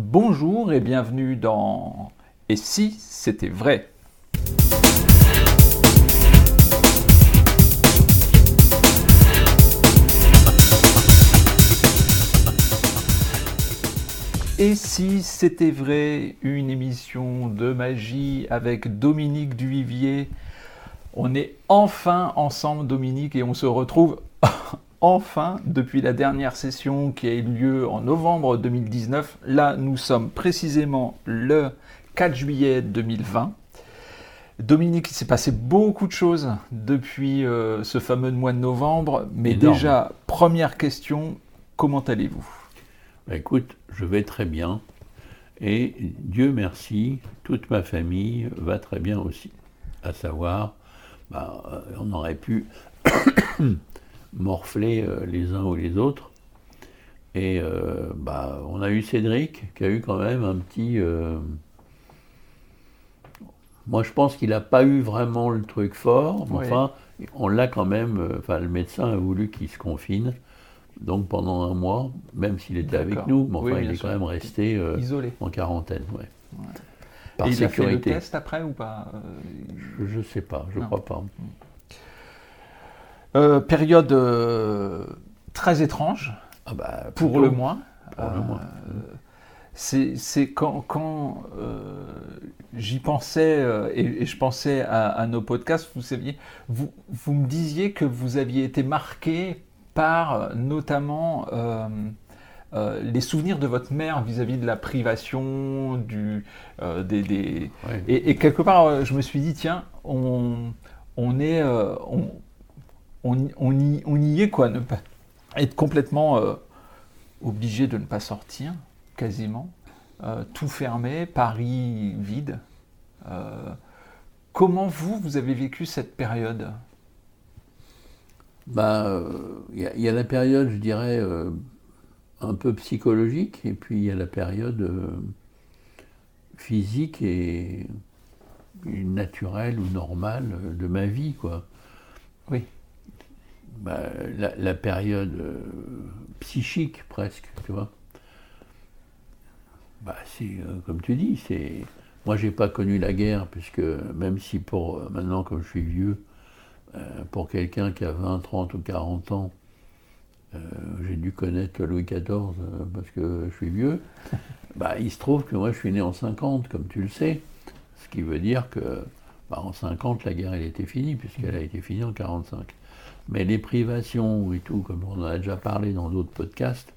Bonjour et bienvenue dans Et si c'était vrai? Et si c'était vrai, une émission de magie avec Dominique Duvivier. On est enfin ensemble, Dominique, et on se retrouve enfin depuis la dernière session qui a eu lieu en novembre 2019. Là, nous sommes précisément le 4 juillet 2020. Dominique, il s'est passé beaucoup de choses depuis euh, ce fameux mois de novembre, mais déjà, première question, comment allez-vous? Bah, écoute, je vais très bien. Et Dieu merci, toute ma famille va très bien aussi. À savoir, bah, euh, on aurait pu morfler euh, les uns ou les autres. Et euh, bah, on a eu Cédric qui a eu quand même un petit. Moi, je pense qu'il n'a pas eu vraiment le truc fort, mais enfin, on l'a quand même. Enfin, le médecin a voulu qu'il se confine. Donc pendant un mois, même s'il était avec nous, mais enfin, il est quand même resté euh, isolé en quarantaine. Ouais. Par Et sécurité. Il a fait le test après ou pas Je ne sais pas, je ne crois pas. Euh, période euh, très étrange, ah bah, pour le moins. Pour le moins. C'est quand, quand j'y pensais et, je pensais à, nos podcasts, vous saviez, vous, vous me disiez que vous aviez été marqué par notamment euh, euh, les souvenirs de votre mère vis-à-vis de la privation, du, euh, des, Et, quelque part, je me suis dit, tiens, on, on est, on, on, y, on, y, est quoi, ne pas être complètement obligé de ne pas sortir, quasiment, tout fermé, Paris vide. comment vous, vous avez vécu cette période? Il bah, y, a la période, je dirais, euh, un peu psychologique, et puis il y a la période euh, physique et, naturelle ou normale de ma vie, quoi. Oui. Bah, la, période euh, psychique, presque, tu vois. Bah, c'est, comme tu dis, c'est... Moi, j'ai pas connu la guerre, puisque même si pour maintenant, comme je suis vieux, euh, pour quelqu'un qui a 20, 30 ou 40 ans, euh, j'ai dû connaître Louis XIV euh, parce que je suis vieux, bah, il se trouve que moi je suis né en 50, comme tu le sais, ce qui veut dire que bah, en 50 la guerre elle était finie, puisqu'elle a été finie en 45. Mais les privations et tout, comme on en a déjà parlé dans d'autres podcasts,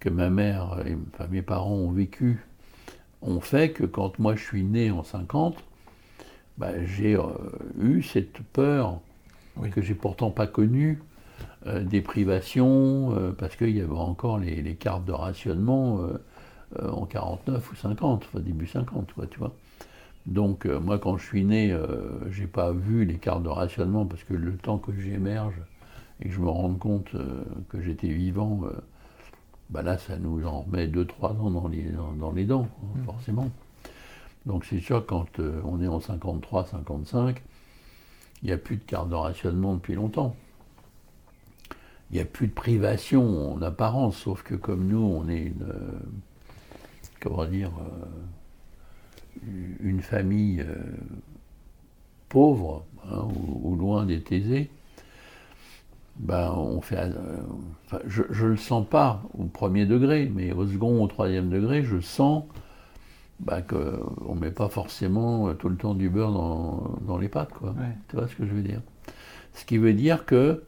que ma mère et enfin, mes parents ont vécu, ont fait que quand moi je suis né en 50, bah, j'ai euh, eu cette peur que j'ai pourtant pas connue euh, des privations, euh, parce qu'il y avait encore les, cartes de rationnement en 49 ou 50, enfin début 50, tu vois. Donc moi quand je suis né, j'ai pas vu les cartes de rationnement parce que le temps que j'émerge et que je me rende compte que j'étais vivant, bah là ça nous en remet 2-3 ans dans les, dans, les dents, hein, mmh. forcément. Donc c'est sûr, quand euh, on est en 53, 55, il n'y a plus de carte de rationnement depuis longtemps. Il n'y a plus de privation en apparence, sauf que comme nous, on est une, euh, comment dire, euh, une famille pauvre, hein, ou, loin d'être aisée, ben, on fait, je ne le sens pas au premier degré, mais au second, au troisième degré, je sens bah, qu'on ne met pas forcément euh, tout le temps du beurre dans, les pâtes. Quoi. Tu vois ce que je veux dire? Ce qui veut dire que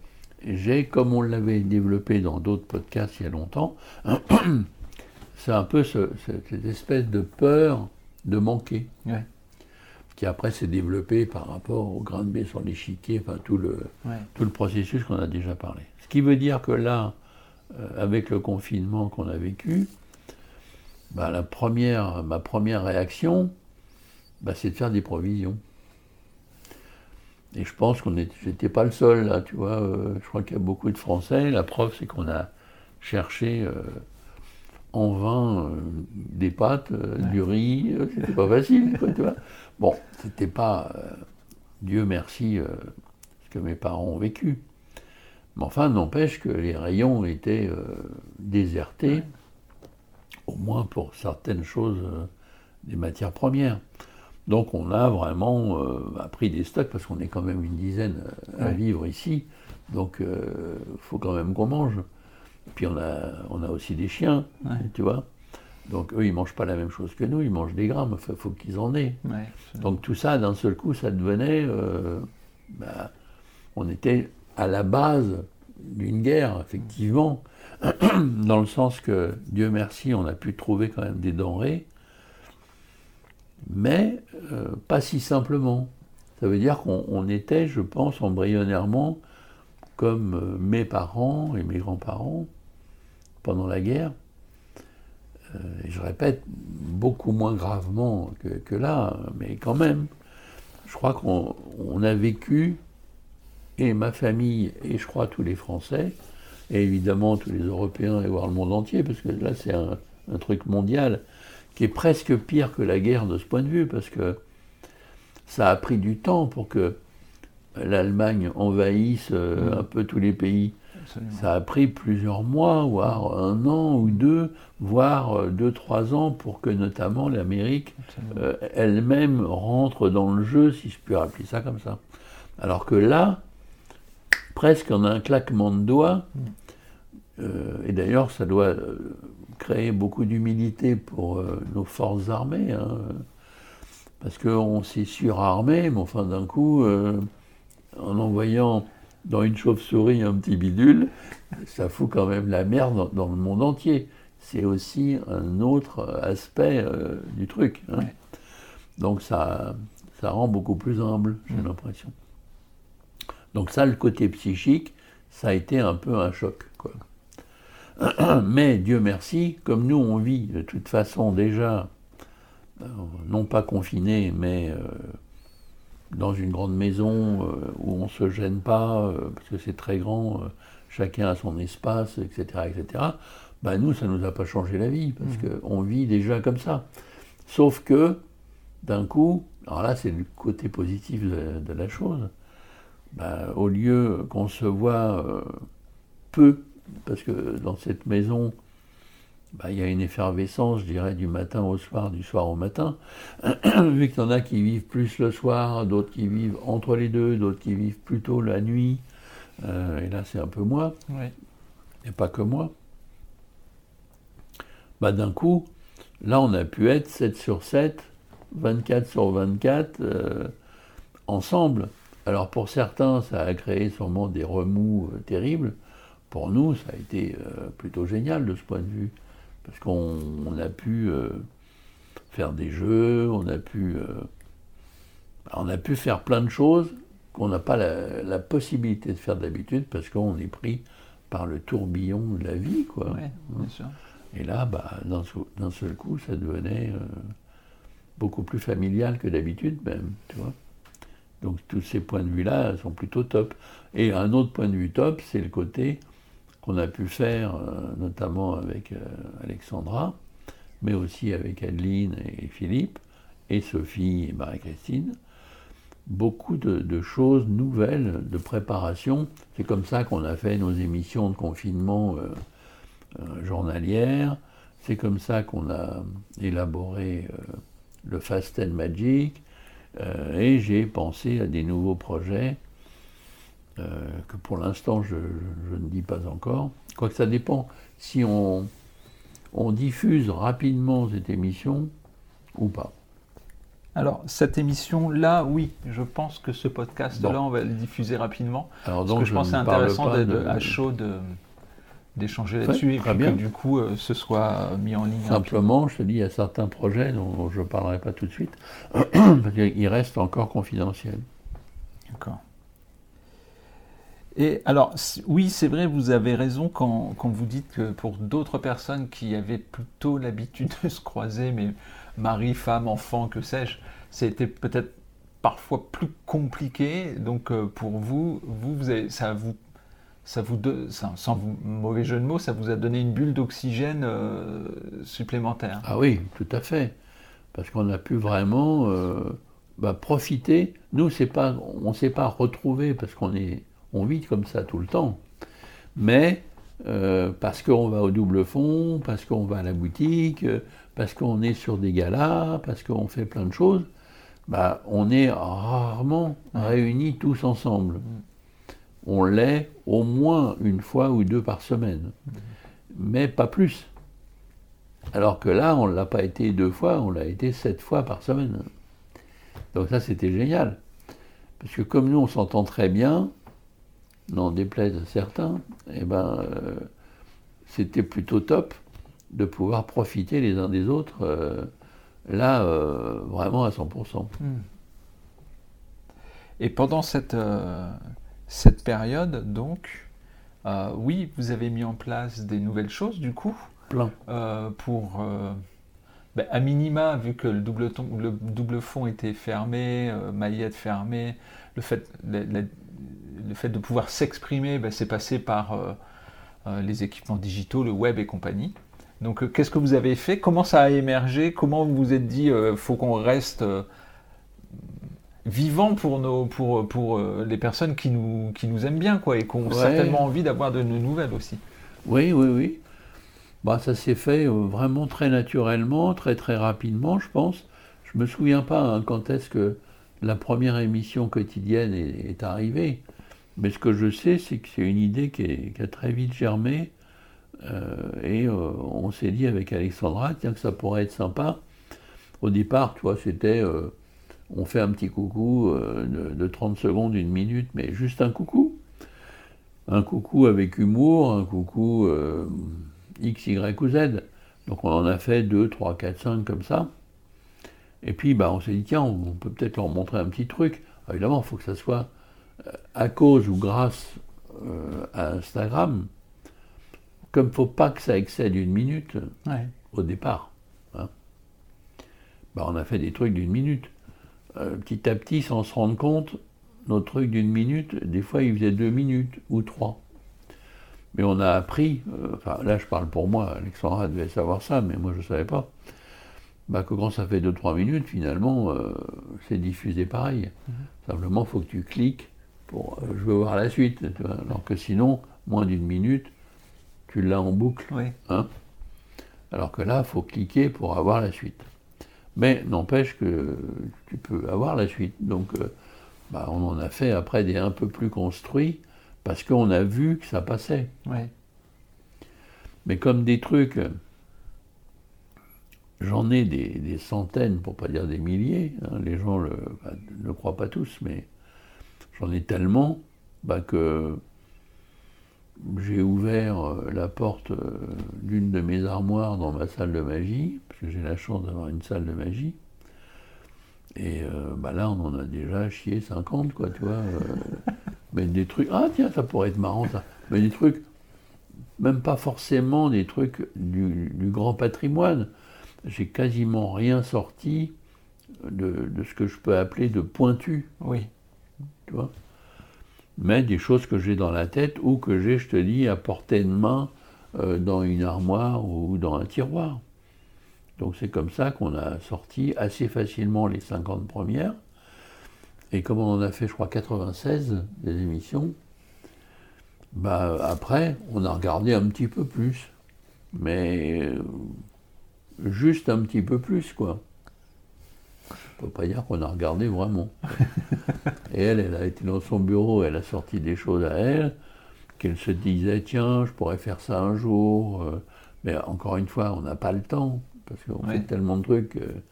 j'ai, comme on l'avait développé dans d'autres podcasts il y a longtemps, c'est un peu cette espèce de peur de manquer. Qui après s'est développé par rapport au grain de blé sur l'échiquier, enfin tout le, tout le processus qu'on a déjà parlé. Ce qui veut dire que là, euh, avec le confinement qu'on a vécu, bah, la première, ma première réaction, bah, c'est de faire des provisions. Et je pense qu'on n'était pas le seul là, tu vois. Euh, je crois qu'il y a beaucoup de Français. La preuve, c'est qu'on a cherché euh, en vain euh, des pâtes, du riz. c'était pas facile, tu vois. Bon, c'était pas, Dieu merci, ce que mes parents ont vécu. Mais enfin, n'empêche que les rayons étaient désertés au moins pour certaines choses des matières premières. Donc on a vraiment pris des stocks parce qu'on est quand même une dizaine à vivre ici. Donc il faut quand même qu'on mange. Puis on a, on a aussi des chiens, tu vois. Donc eux, ils mangent pas la même chose que nous, ils mangent des grammes, il faut, qu'ils en aient. Donc tout ça, d'un seul coup, ça devenait... Euh, bah, on était à la base d'une guerre, effectivement, dans le sens que, Dieu merci, on a pu trouver quand même des denrées, mais euh, pas si simplement. Ça veut dire qu'on était, je pense, embryonnairement, comme euh, mes parents et mes grands-parents, pendant la guerre, euh, je répète, beaucoup moins gravement que, là, mais quand même, je crois qu'on a vécu, et ma famille, et je crois tous les Français, et évidemment tous les Européens, et voire le monde entier, parce que là c'est un, truc mondial, qui est presque pire que la guerre de ce point de vue, parce que ça a pris du temps pour que l'Allemagne envahisse euh, mmh. un peu tous les pays ça a pris plusieurs mois, voire un an ou deux, voire euh, deux, trois ans pour que notamment l'Amérique euh, elle-même rentre dans le jeu, si je puis appeler ça comme ça. Alors que là, presque en un claquement de doigts, mm. euh, et d'ailleurs ça doit créer beaucoup d'humilité pour nos forces armées, hein, parce qu'on s'est surarmé, mais enfin d'un coup, en envoyant dans une chauve-souris un petit bidule, ça fout quand même la merde dans, le monde entier. C'est aussi un autre aspect euh, du truc. Hein. Donc ça, ça rend beaucoup plus humble, j'ai mm. l'impression. Donc ça, le côté psychique, ça a été un peu un choc. Quoi. Mais Dieu merci, comme nous on vit de toute façon déjà, euh, non pas confinés, mais euh, dans une grande maison euh, ne se gêne pas, euh, parce que c'est très grand, euh, chacun a son espace, etc., etc., bah nous, ça ne nous a pas changé la vie, parce mmh. qu'on vit déjà comme ça. Sauf que, d'un coup, alors là, c'est le côté positif de, la chose, bah, au lieu qu'on se voit peu, parce que dans cette maison, bah, il y a une effervescence, je dirais, du matin au soir, du soir au matin. Vu qu'il y en a qui vivent plus le soir, d'autres qui vivent entre les deux, d'autres qui vivent plutôt la nuit. Euh, et là, c'est un peu moi. Et pas que moi. Bah, D'un coup, là, on a pu être 7 sur 7, 24 sur 24, euh, ensemble. Alors pour certains, ça a créé sûrement des remous euh, terribles. Pour nous, ça a été plutôt génial de ce point de vue parce qu'on a pu euh, faire des jeux, on a pu, euh, on a pu faire plein de choses qu'on n'a pas la, possibilité de faire d'habitude parce qu'on est pris par le tourbillon de la vie, quoi. Et là, bah, d'un seul coup, ça devenait euh, beaucoup plus familial que d'habitude même, tu vois. Donc tous ces points de vue-là sont plutôt top. Et un autre point de vue top, c'est le côté qu'on a pu faire, euh, notamment avec euh, Alexandra, mais aussi avec Adeline et Philippe, et Sophie et Marie-Christine, beaucoup de, choses nouvelles de préparation. C'est comme ça qu'on a fait nos émissions de confinement euh, journalières. C'est comme ça qu'on a élaboré le Fast and Magic. et j'ai pensé à des nouveaux projets euh, que pour l'instant je, ne dis pas encore. Quoique ça dépend si on, on diffuse rapidement cette émission ou pas. Alors, cette émission-là, oui, je pense que ce podcast-là, on va le diffuser rapidement. Alors, donc, parce que je, pense que c'est intéressant d'être à chaud d'échanger là-dessus et que du coup, euh, ce soit mis en ligne. Simplement, je te dis, il y a certains projets dont je ne parlerai pas tout de suite, parce qu'ils restent encore confidentiels. D'accord. Et alors, oui, c'est vrai, vous avez raison quand, vous dites que pour d'autres personnes qui avaient plutôt l'habitude de se croiser, mais mari, femme, enfant, que sais-je, c'était peut-être parfois plus compliqué. Donc euh, pour vous, vous, ça vous, ça vous, sans mauvais jeu de mots, ça vous a donné une bulle d'oxygène euh, supplémentaire. Ah oui, tout à fait, parce qu'on a pu vraiment euh, bah, profiter. Nous, c'est pas, on ne s'est pas retrouvé parce qu'on est on vit comme ça tout le temps. Mais euh, parce qu'on va au double fond, parce qu'on va à la boutique, euh, parce qu'on est sur des galas, parce qu'on fait plein de choses, bah, on est rarement réunis tous ensemble. Mm. On l'est au moins une fois ou deux par semaine, mm. mais pas plus. Alors que là, on ne l'a pas été deux fois, on l'a été sept fois par semaine. Donc ça, c'était génial. Parce que comme nous, on s'entend très bien, n'en déplaise à certains, eh ben, euh, c'était plutôt top de pouvoir profiter les uns des autres, euh, là, euh, vraiment à 100%. Hmm. Et pendant cette, cette période, donc, oui, vous avez mis en place des nouvelles choses, du coup Plein. pour ben, à minima, vu que le double, le double fond était fermé, maillette fermée, le fait, le fait de pouvoir s'exprimer, ben, c'est passé par euh, euh, les équipements digitaux, le web et compagnie. Donc, euh, qu'est-ce que vous avez fait? Comment ça a émergé? Comment vous vous êtes dit, faut qu'on reste vivant pour, nos, pour, pour les personnes qui nous, qui nous aiment bien, quoi, et qui ont certainement envie d'avoir de nos nouvelles aussi? Oui, oui, oui. Bah, ça s'est fait vraiment très naturellement, très très rapidement, je pense. Je me souviens pas hein, quand est-ce que la première émission quotidienne est arrivée. Mais ce que je sais, c'est que c'est une idée qui, a très vite germé. Euh, et euh, on s'est dit avec Alexandra, tiens, que ça pourrait être sympa. Au départ, tu c'était euh, on fait un petit coucou de, 30 secondes, une minute, mais juste un coucou. Un coucou avec humour, un coucou X, Y ou Z. Donc on en a fait 2, 3, 4, 5 comme ça. Et puis bah, on s'est dit, tiens, on peut peut-être leur montrer un petit truc. évidemment, il faut que ça soit à cause ou grâce euh, à Instagram, comme il ne faut pas que ça excède une minute au départ, hein, bah, on a fait des trucs d'une minute. Euh, petit à petit, sans se rendre compte, nos trucs d'une minute, des fois, ils faisaient deux minutes ou trois. Mais on a appris, euh, enfin là je parle pour moi, Alexandra devait savoir ça, mais moi je ne savais pas, bah, que quand ça fait 2-3 minutes, finalement, c'est diffusé pareil. Mhm. Simplement, il faut que tu cliques pour, euh, je veux voir la suite. alors que sinon, moins d'une minute, tu l'as en boucle. Hein alors que là, il faut cliquer pour avoir la suite. Mais n'empêche que tu peux avoir la suite. Donc, euh, bah, on en a fait après des un peu plus construits parce qu'on a vu que ça passait. Mais comme des trucs, j'en ai des, centaines, pour pas dire des milliers. Hein, les gens ne le croient pas tous, mais J'en ai tellement bah, que j'ai ouvert euh, la porte euh, d'une de mes armoires dans ma salle de magie, parce que j'ai la chance d'avoir une salle de magie. Et euh, bah là, on en a déjà chié 50, quoi, tu vois. mais des trucs. Ah, tiens, ça pourrait être marrant, ça. Mais des trucs, même pas forcément des trucs du, grand patrimoine. J'ai quasiment rien sorti de, de, ce que je peux appeler de pointu. Oui tu vois. Mais des choses que j'ai dans la tête ou que j'ai, je te dis, à portée de main euh, dans une armoire ou dans un tiroir. Donc c'est comme ça qu'on a sorti assez facilement les 50 premières. Et comme on en a fait, je crois, 96 des émissions, bah, après, on a regardé un petit peu plus. Mais euh, juste un petit peu plus, quoi. Je ne peux pas dire qu'on a regardé vraiment. Et elle, elle a été dans son bureau, elle a sorti des choses à elle, qu'elle se disait, tiens, je pourrais faire ça un jour. Euh. Mais encore une fois, on n'a pas le temps, parce qu'on fait tellement de trucs euh,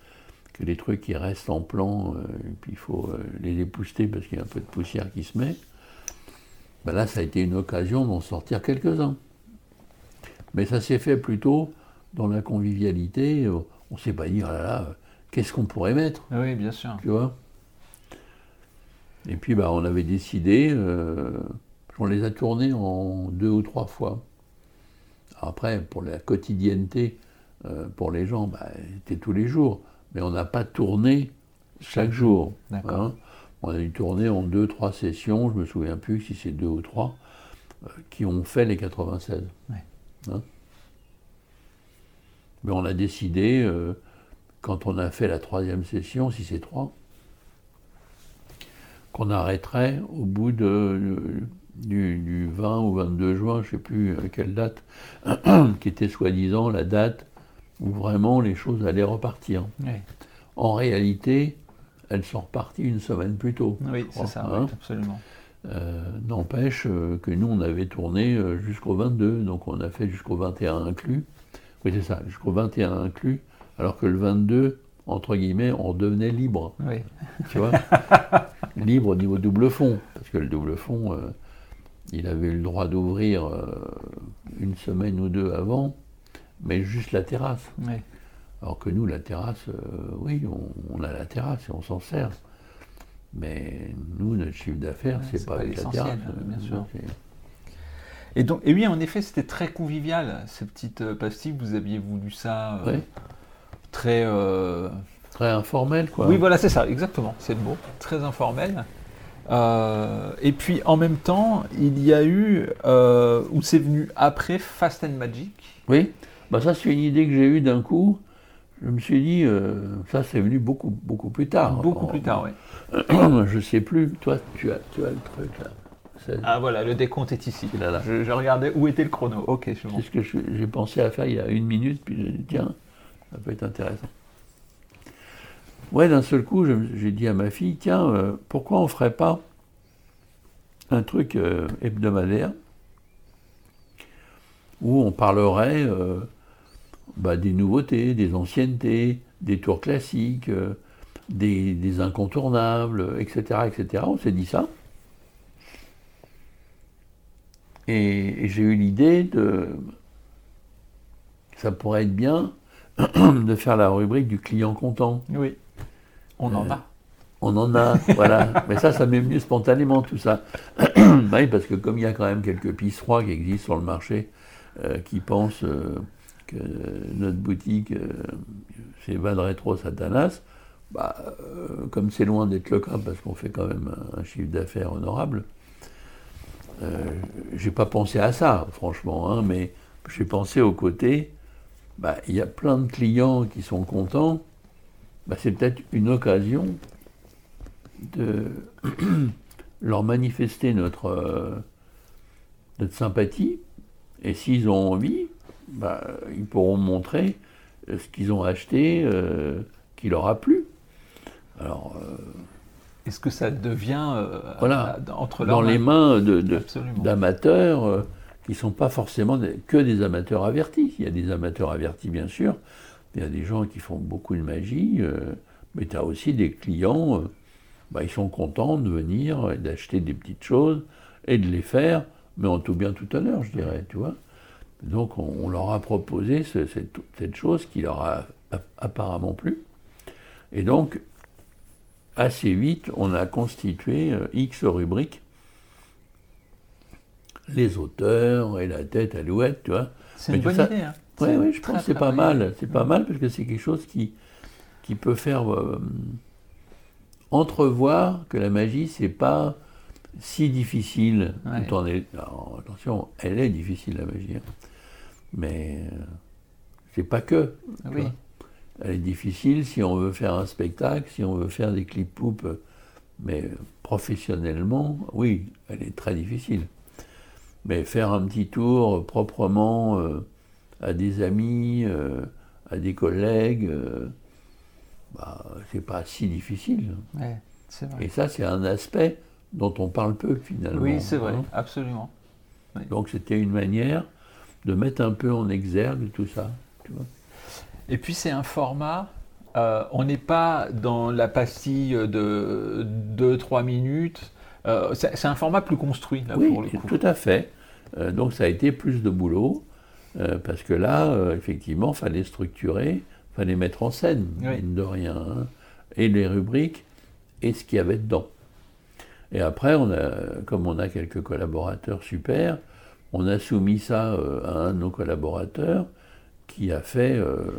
que les trucs qui restent en plan, euh, et puis il faut les épouster parce qu'il y a un peu de poussière qui se met. Ben là, ça a été une occasion d'en sortir quelques-uns. Mais ça s'est fait plutôt dans la convivialité. On ne s'est pas dit, là là, qu'est-ce qu'on pourrait mettre Oui, bien sûr. Tu vois? Et puis, bah, on avait décidé, euh, on les a tournés en deux ou trois fois. Après, pour la quotidienneté, euh, pour les gens, bah, c'était tous les jours. Mais on n'a pas tourné chaque jour. Hein. on a dû tourner en deux, trois sessions, je ne me souviens plus si c'est deux ou trois, euh, qui ont fait les 96. Hein. Mais on a décidé, quand on a fait la troisième session, si c'est trois, qu'on arrêterait au bout de, du, 20 ou 22 juin, je ne sais plus quelle date, qui était soi-disant la date où vraiment les choses allaient repartir. En réalité, elles sont reparties une semaine plus tôt. Oui, c'est ça, hein. absolument. Euh, n'empêche euh, que nous, on avait tourné euh, jusqu'au 22, donc on a fait jusqu'au 21 inclus. Oui, c'est ça, jusqu'au 21 inclus, alors que le 22, entre guillemets, on devenait libre. Oui. Tu vois Libre au niveau double fond, parce que le double fond, il avait eu le droit d'ouvrir une semaine ou deux avant, mais juste la terrasse. Alors que nous, la terrasse, oui, on, a la terrasse et on s'en sert. Mais nous, notre chiffre d'affaires, c'est pas, pas l'essentiel, bien sûr. Et donc, et oui, en effet, c'était très convivial, ces petites euh, pastilles. Vous aviez voulu ça euh, très. Euh, très informel, quoi. Oui, voilà, c'est ça, exactement, c'est le mot. Très informel. et puis, en même temps, il y a eu, où c'est venu après, Fast and Magic. Oui, bah, ça, c'est une idée que j'ai eue d'un coup. Je me suis dit, ça, c'est venu beaucoup, beaucoup plus tard. Beaucoup plus tard, oui. je sais plus. Toi, tu as, tu as le truc là. Ah voilà, le décompte est ici. Là, Je, regardais où était le chrono. Ok, c'est bon. C'est ce que j'ai pensé à faire il y a une minute, puis j'ai dit tiens, ça peut être intéressant. Ouais, d'un seul coup, j'ai dit à ma fille tiens, euh, pourquoi on ferait pas un truc euh, hebdomadaire où on parlerait euh, bah, des nouveautés, des anciennetés, des tours classiques des, incontournables, etc., etc. On s'est dit ça. Et, j'ai eu l'idée de. Ça pourrait être bien de faire la rubrique du client content. Oui. On en euh, a. On en a, voilà. Mais ça, ça m'est venu spontanément, tout ça. oui, parce que comme il y a quand même quelques pistes qui existent sur le marché, euh, qui pensent euh, notre boutique, c'est Van Retro Satanas, bah, euh, comme c'est loin d'être le cas, parce qu'on fait quand même un, chiffre d'affaires honorable, euh, j'ai pas pensé à ça, franchement, hein, mais j'ai pensé au côté, bah, il y a plein de clients qui sont contents, bah, c'est peut-être une occasion de leur manifester notre, euh, notre sympathie, et s'ils ont envie, bah, ils pourront montrer ce qu'ils ont acheté qui leur a plu. Alors, euh, est-ce que ça devient euh, voilà, entre dans les mains d'amateurs euh, qui ne sont pas forcément que des amateurs avertis Il y a des amateurs avertis, bien sûr. Il y a des gens qui font beaucoup de magie, mais tu as aussi des clients, bah, ils sont contents de venir et d'acheter des petites choses et de les faire, mais en tout bien tout à l'heure, je dirais, tu vois. Donc on, leur a proposé cette, cette, chose qui leur a apparemment plu. Et donc, assez vite, on a constitué euh, X rubriques. Les auteurs et la tête à l'ouette, tu vois. C'est une bonne idée. Hein. Oui, ouais, je pense que c'est pas mal. C'est pas mal parce que c'est quelque chose qui, qui peut faire euh, entrevoir que la magie, c'est pas si difficile. attention, elle est difficile la magie. Hein. Mais euh, c'est pas que. Oui elle est difficile si on veut faire un spectacle, si on veut faire des clips poupes, mais professionnellement, oui, elle est très difficile. Mais faire un petit tour proprement euh, à des amis, euh, à des collègues, euh, bah, c'est pas si difficile. vrai. Et ça, c'est un aspect dont on parle peu finalement. Oui, c'est vrai, hein. absolument. Donc c'était une manière de mettre un peu en exergue tout ça. Tu vois. Et puis c'est un format, euh, on n'est pas dans la pastille de 2-3 minutes, euh, c'est un format plus construit là, oui, pour le coup. tout à fait. Euh, donc ça a été plus de boulot, parce que là, effectivement, il fallait structurer, il fallait mettre en scène, mine de rien, hein, et les rubriques, et ce qu'il y avait dedans. Et après, on a, comme on a quelques collaborateurs super, on a soumis ça à un de nos collaborateurs, qui a fait euh,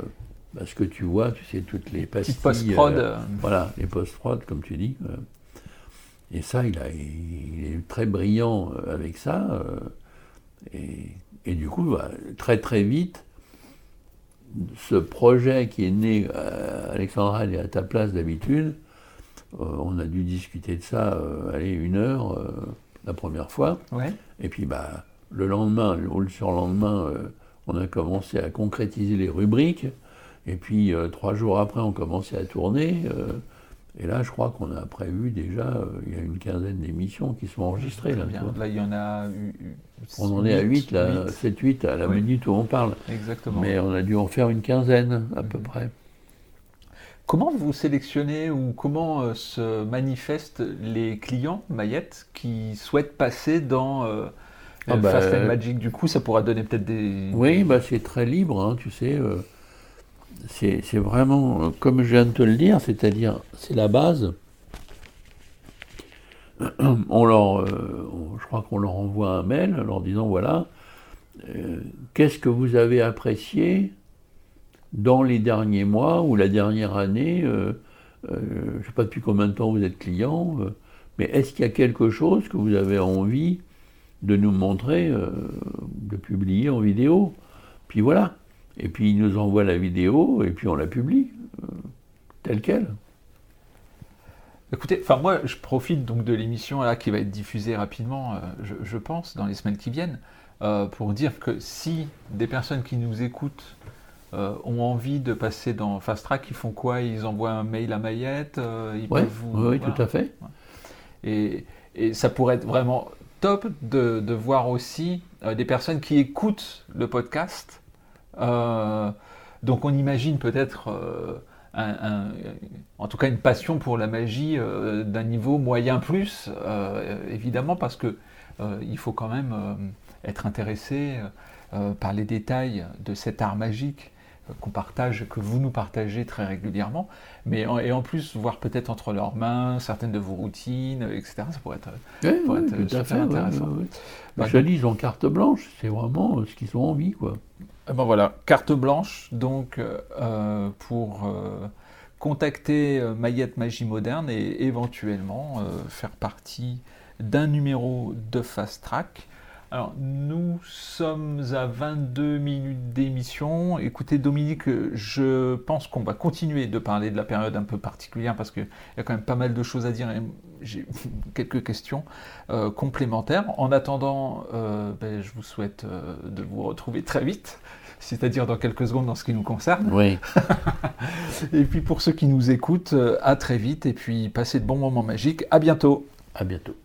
bah, ce que tu vois, tu sais, toutes les pastilles. post-prod. Euh, voilà, les post-prod, comme tu dis. et ça, il, a, il est très brillant euh, avec ça. Et, et, du coup, bah, très très vite, ce projet qui est né, Alexandra, elle est à ta place d'habitude, on a dû discuter de ça, allez, une heure, la première fois. Et puis, bah, le lendemain, ou le surlendemain, on a commencé à concrétiser les rubriques. Et puis, trois jours après, on commençait à tourner. Et là, je crois qu'on a prévu déjà, euh, il y a une quinzaine d'émissions qui sont enregistrées. Là, là, il y en a. On en est à 8, là, 7, 8 à la minute où on parle. Exactement. Mais on a dû en faire une quinzaine, à peu mhm. près. Comment vous sélectionnez ou comment euh, se manifestent les clients Mayette qui souhaitent passer dans euh, ah bah, Fast and Magic? Du coup, ça pourra donner peut-être des. Oui, bah, c'est très libre, hein, tu sais c'est vraiment, comme je viens de te le dire, c'est-à-dire, c'est la base. On leur, euh, je crois qu'on leur envoie un mail leur disant voilà, euh, qu'est-ce que vous avez apprécié dans les derniers mois ou la dernière année euh, Je ne sais pas depuis combien de temps vous êtes client, mais est-ce qu'il y a quelque chose que vous avez envie de nous montrer, de publier en vidéo? Puis voilà. Et puis il nous envoie la vidéo et puis on la publie, euh, telle qu'elle. Écoutez, enfin moi je profite donc de l'émission là qui va être diffusée rapidement, euh, je, pense, dans les semaines qui viennent, euh, pour dire que si des personnes qui nous écoutent ont envie de passer dans Fast Track, ils font quoi? Ils envoient un mail à Mayette ils peuvent vous... Oui, tout à fait. Et, et, ça pourrait être vraiment top de, de voir aussi des personnes qui écoutent le podcast euh, donc on imagine peut-être euh, en tout cas une passion pour la magie euh, d'un niveau moyen plus, évidemment, parce que il faut quand même être intéressé par les détails de cet art magique qu'on partage, que vous nous partagez très régulièrement, mais et en plus voir peut-être entre leurs mains certaines de vos routines, etc. Ça pourrait être, tout intéressant. Bah, je dis, ils ont carte blanche, c'est vraiment ce qu'ils ont envie, quoi. Eh ben voilà, carte blanche donc euh, pour euh, contacter euh, Mayette Magie Moderne et éventuellement faire partie d'un numéro de Fast Track. Alors, nous sommes à 22 minutes d'émission. Écoutez, Dominique, je pense qu'on va continuer de parler de la période un peu particulière parce qu'il y a quand même pas mal de choses à dire et j'ai quelques questions euh, complémentaires. En attendant, euh, ben, je vous souhaite euh, de vous retrouver très vite, c'est-à-dire dans quelques secondes dans ce qui nous concerne. Oui. et puis pour ceux qui nous écoutent, à très vite et puis passez de bons moments magiques. À bientôt. À bientôt.